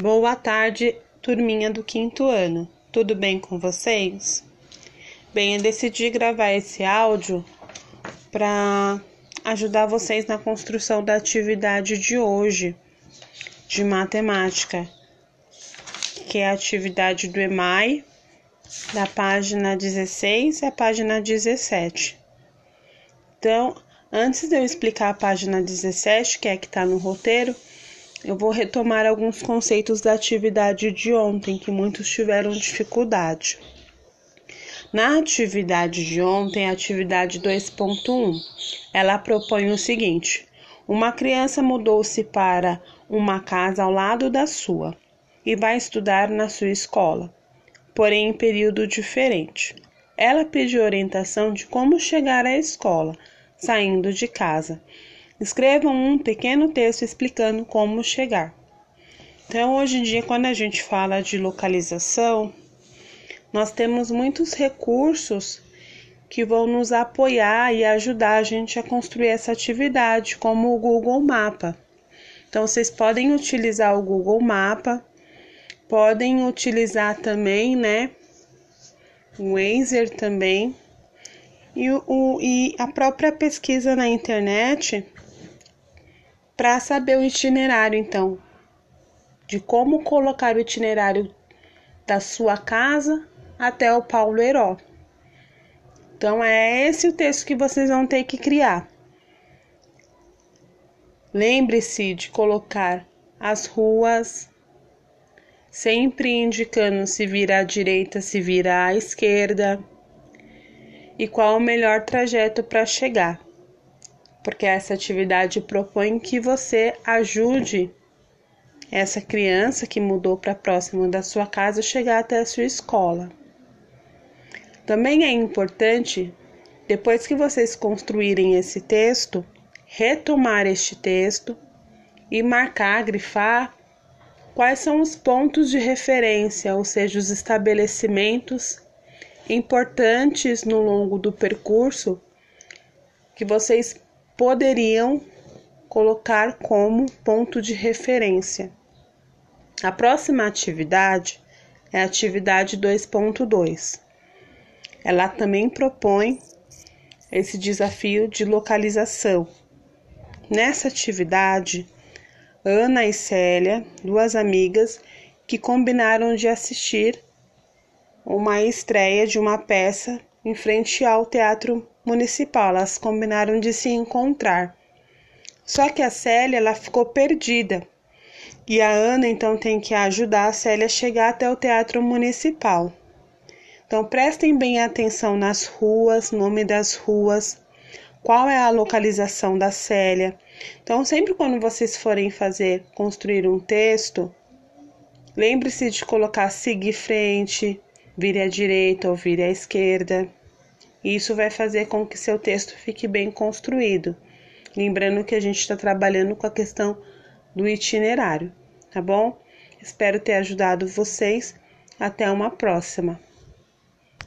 Boa tarde, turminha do quinto ano. Tudo bem com vocês? Bem, eu decidi gravar esse áudio para ajudar vocês na construção da atividade de hoje de matemática, que é a atividade do EMAI, da página 16 e a página 17. Então, antes de eu explicar a página 17, que é a que está no roteiro, eu vou retomar alguns conceitos da atividade de ontem que muitos tiveram dificuldade. Na atividade de ontem, a atividade 2.1, ela propõe o seguinte: uma criança mudou-se para uma casa ao lado da sua e vai estudar na sua escola, porém em período diferente. Ela pediu orientação de como chegar à escola, saindo de casa Escrevam um pequeno texto explicando como chegar. Então, hoje em dia, quando a gente fala de localização, nós temos muitos recursos que vão nos apoiar e ajudar a gente a construir essa atividade, como o Google Mapa. Então, vocês podem utilizar o Google Mapa, podem utilizar também, né, o Wazer também, e, o, e a própria pesquisa na internet para saber o itinerário, então, de como colocar o itinerário da sua casa até o Paulo Heró. Então, é esse o texto que vocês vão ter que criar. Lembre-se de colocar as ruas, sempre indicando se vira à direita, se vira à esquerda e qual o melhor trajeto para chegar porque essa atividade propõe que você ajude essa criança que mudou para próximo da sua casa chegar até a sua escola. Também é importante, depois que vocês construírem esse texto, retomar este texto e marcar, grifar quais são os pontos de referência, ou seja, os estabelecimentos importantes no longo do percurso que vocês poderiam colocar como ponto de referência. A próxima atividade é a atividade 2.2. Ela também propõe esse desafio de localização. Nessa atividade, Ana e Célia, duas amigas que combinaram de assistir uma estreia de uma peça em frente ao Teatro Municipal. Elas combinaram de se encontrar. Só que a Célia ela ficou perdida. E a Ana então tem que ajudar a Célia a chegar até o Teatro Municipal. Então prestem bem atenção nas ruas, nome das ruas, qual é a localização da Célia. Então, sempre quando vocês forem fazer, construir um texto, lembre-se de colocar seguir frente, vire à direita ou vire à esquerda. Isso vai fazer com que seu texto fique bem construído. Lembrando que a gente está trabalhando com a questão do itinerário, tá bom? Espero ter ajudado vocês. Até uma próxima.